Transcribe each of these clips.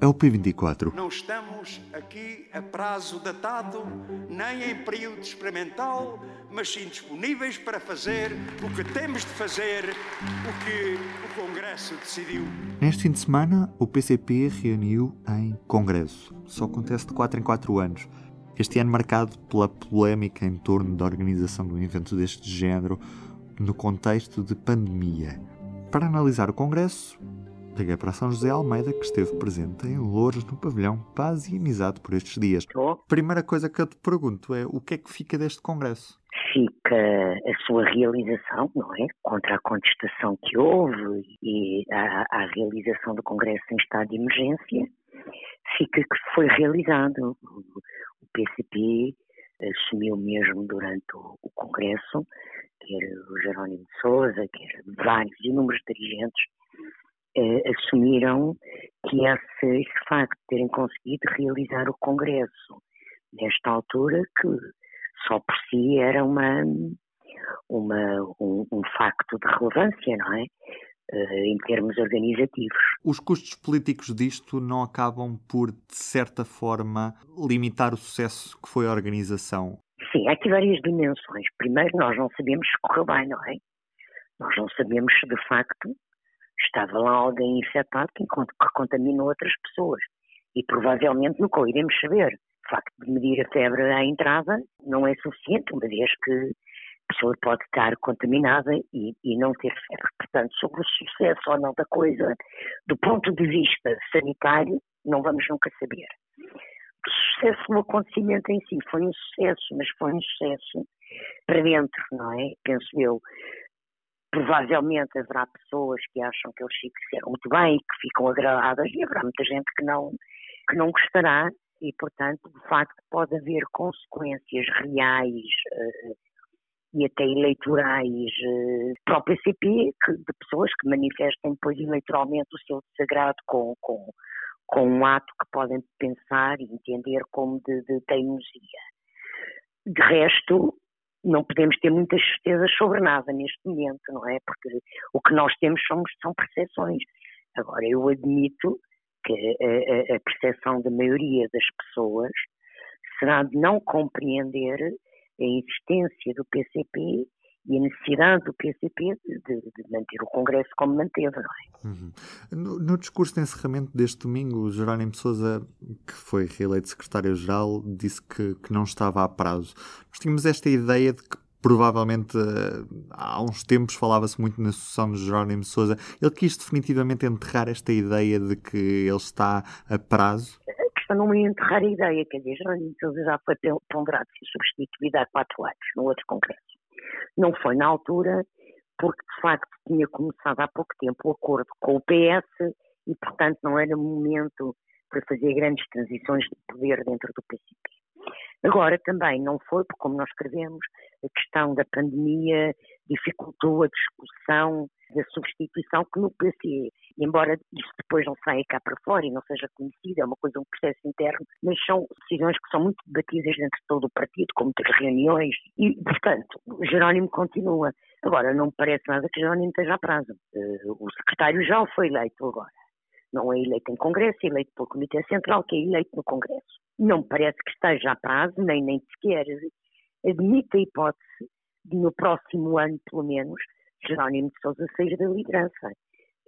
é o P24. Não estamos aqui a prazo datado, nem em período experimental, mas sim disponíveis para fazer o que temos de fazer, o que o Congresso decidiu. Neste fim de semana, o PCP reuniu em Congresso. Só acontece de 4 em 4 anos. Este ano marcado pela polémica em torno da organização de um evento deste género no contexto de pandemia. Para analisar o Congresso, Liguei para São José Almeida, que esteve presente em Louros, no pavilhão Paz e Amizade por estes dias. Estou. Primeira coisa que eu te pergunto é o que é que fica deste congresso? Fica a sua realização, não é? Contra a contestação que houve e a, a realização do congresso em estado de emergência, fica que foi realizado. O PCP assumiu mesmo durante o, o congresso, quer o Jerónimo de Souza, quer vários inúmeros dirigentes eh, assumiram que esse, esse facto de terem conseguido realizar o Congresso nesta altura, que só por si era uma, uma, um, um facto de relevância, não é? Uh, em termos organizativos. Os custos políticos disto não acabam por, de certa forma, limitar o sucesso que foi a organização? Sim, há aqui várias dimensões. Primeiro, nós não sabemos se correu bem, não é? Nós não sabemos se, de facto, estava lá alguém infectado que, que contaminou outras pessoas. E provavelmente nunca o iremos saber. O facto de medir a febre à entrada não é suficiente, uma vez que a pessoa pode estar contaminada e, e não ter febre. Portanto, sobre o sucesso ou não da coisa, do ponto de vista sanitário, não vamos nunca saber. O sucesso no acontecimento em si foi um sucesso, mas foi um sucesso para dentro, não é? Penso eu. Provavelmente haverá pessoas que acham que eles fizeram muito bem, que ficam agradadas, e haverá muita gente que não, que não gostará, e portanto, de facto, pode haver consequências reais uh, e até eleitorais uh, para o PCP, que, de pessoas que manifestem depois eleitoralmente o seu desagrado com, com, com um ato que podem pensar e entender como de, de teimosia. De resto, não podemos ter muitas certezas sobre nada neste momento, não é? Porque o que nós temos somos, são percepções. Agora, eu admito que a, a, percepção da maioria das pessoas será de não compreender a existência do PCP e a necessidade do PCP de, de, manter o Congresso como manteve, é? Uhum. No, no, discurso de encerramento deste domingo, Jerónimo de Sousa, que foi reeleito secretário-geral, disse que, que não estava a prazo. Nós tínhamos esta ideia de que provavelmente há uns tempos falava-se muito na sucessão de Jerónimo Sousa. Ele quis definitivamente enterrar esta ideia de que ele está a prazo? A questão não é enterrar a ideia, quer dizer, Jerónimo Sousa já foi ponderado ser substituído há quatro anos, no outro Congresso. Não foi na altura, porque de facto tinha começado há pouco tempo o acordo com o PS e, portanto, não era momento para fazer grandes transições de poder dentro do PCP. Agora também não foi, porque como nós escrevemos, a questão da pandemia dificultou a discussão da substituição que no PC, embora isso depois não saia cá para fora e não seja conhecido, é uma coisa, um processo interno, mas são decisões que são muito debatidas dentro de todo o partido, com muitas reuniões, e, portanto, Jerónimo continua. Agora, não me parece nada que Jerónimo esteja a prazo. Uh, o secretário já foi eleito agora. Não é eleito em Congresso, é eleito pelo Comitê Central, que é eleito no Congresso. Não me parece que esteja a prazo, nem, nem sequer admite a hipótese de no próximo ano, pelo menos, Jerónimo de Sousa sair da liderança.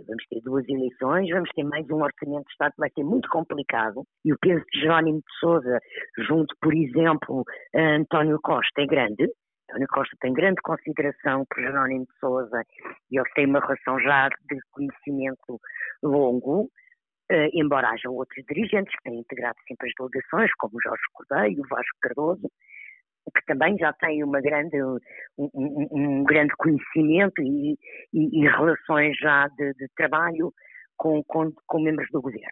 Vamos ter duas eleições, vamos ter mais um orçamento de Estado, vai ser muito complicado. E o peso de Jerónimo de Sousa, junto, por exemplo, a António Costa, é grande. António Costa tem grande consideração por Jerónimo de Sousa e eles têm uma relação já de conhecimento longo. Uh, embora haja outros dirigentes que têm integrado sempre as delegações, como Jorge Cordeiro, Vasco Cardoso, que também já têm uma grande, um, um, grande conhecimento e, e, e relações já de, de trabalho com, com, com, membros do governo.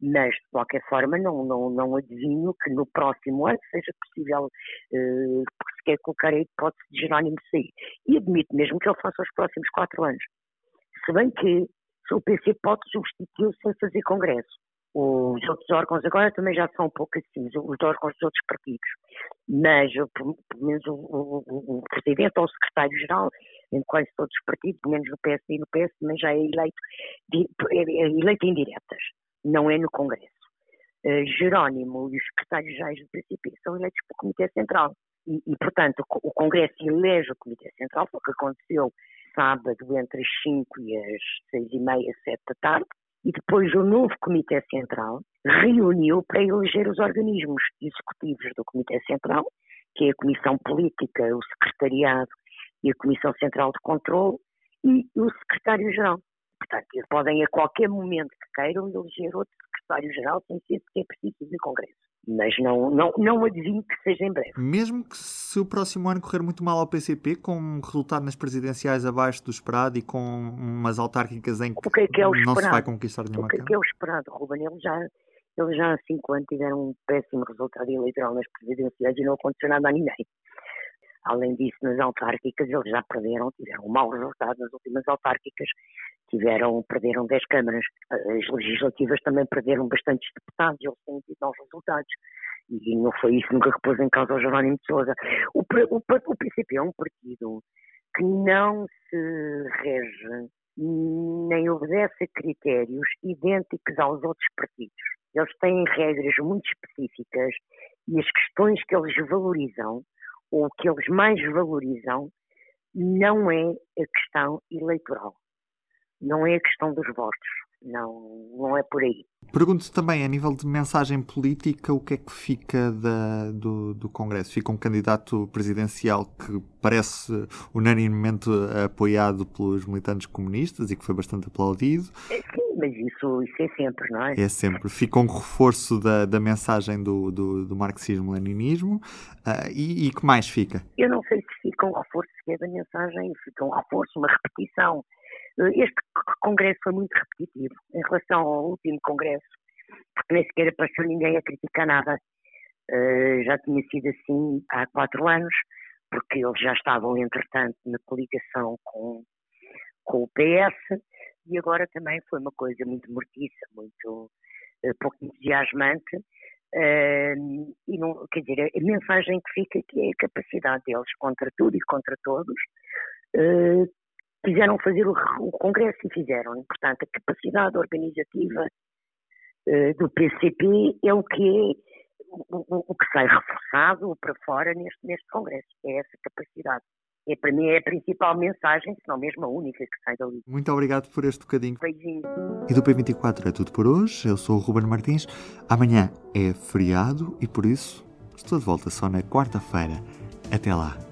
Mas, de qualquer forma, não, não, não adivinho que no próximo ano seja possível uh, sequer colocar a hipótese de Jerónimo sair. E admito mesmo que ele faça os próximos quatro anos. Se bem que o PC pode substituir sem fazer congresso. Os outros órgãos agora também já são um pouco assim, os órgãos dos outros partidos. Mas, pelo menos, o, o, o Presidente ou o Secretário-Geral, em quase todos os partidos, menos no PSD e no PS, também já é eleito, é, é eleito em diretas, não é no Congresso. Uh, Jerónimo e os secretários-gerais do PCP são eleitos pelo Comitê Central. E, e, portanto, o Congresso elege o Comitê Central, o que aconteceu sábado entre as 5 e as 6 e meia, 7 da tarde, e depois o novo Comitê Central reuniu para eleger os organismos executivos do Comitê Central, que é a Comissão Política, o Secretariado e a Comissão Central de Controlo, e o Secretário-Geral. Portanto, eles podem a qualquer momento que queiram eleger outro Secretário-Geral sem ser que é preciso de Congresso mas não, não, não adivinho que seja em breve. Mesmo que se o próximo ano correr muito mal ao PCP, com um resultado nas presidenciais abaixo do esperado e com umas autárquicas em que, que, é que é não se vai conquistar nenhuma O que, é que é o esperado, Ruben? Eles já, eles já há cinco anos tiveram um péssimo resultado eleitoral nas presidenciais e não aconteceu nada a ninguém. Além disso, nas autárquicas eles já perderam, tiveram um mau resultado nas últimas autárquicas, tiveram, perderam 10 câmaras. As legislativas também perderam bastantes deputados, eles têm tido maus resultados. E não foi isso nunca que pôs em causa o Jerónimo de Sousa. O, o, o é um partido que não se rege nem obedece a critérios idênticos aos outros partidos. Eles têm regras muito específicas e as questões que eles valorizam ou que eles mais valorizam não é a questão eleitoral, não é a questão dos votos, não, não é por aí. Pergunto também, a nível de mensagem política, o que é que fica da, do, do Congresso? Fica um candidato presidencial que parece unanimemente apoiado pelos militantes comunistas e que foi bastante aplaudido. É, sim, mas isso, isso é sempre, não é? É sempre. Fica um reforço da, da mensagem do, do, do marxismo-leninismo. Uh, e, e que mais fica? Eu não sei se fica um reforço é da mensagem, fica um reforço, uma repetição. Eh, este congresso foi muito repetitivo em relação ao último congresso, porque nem sequer apareceu ninguém a criticar nada. Uh, já tinha sido assim há quatro anos, porque eles já estavam, entretanto, na coligação com, com o PS, e agora também foi uma coisa muito mortiça, muito uh, pouco entusiasmante, uh, e não, quer dizer, a mensagem que fica aqui é a capacidade deles, contra tudo e contra todos, uh, quiseram fazer o, o, Congresso e fizeram. Portanto, a capacidade organizativa uh, do PCP é o que é o, o, que sai reforçado para fora neste, neste Congresso. É essa capacidade. É, para mim é a principal mensagem, se não mesmo a única que sai dali. Muito obrigado por este bocadinho. Beijinho. E do P24 é tudo por hoje. Eu sou o Ruben Martins. Amanhã é feriado e por isso estou de volta só na quarta-feira. Até lá.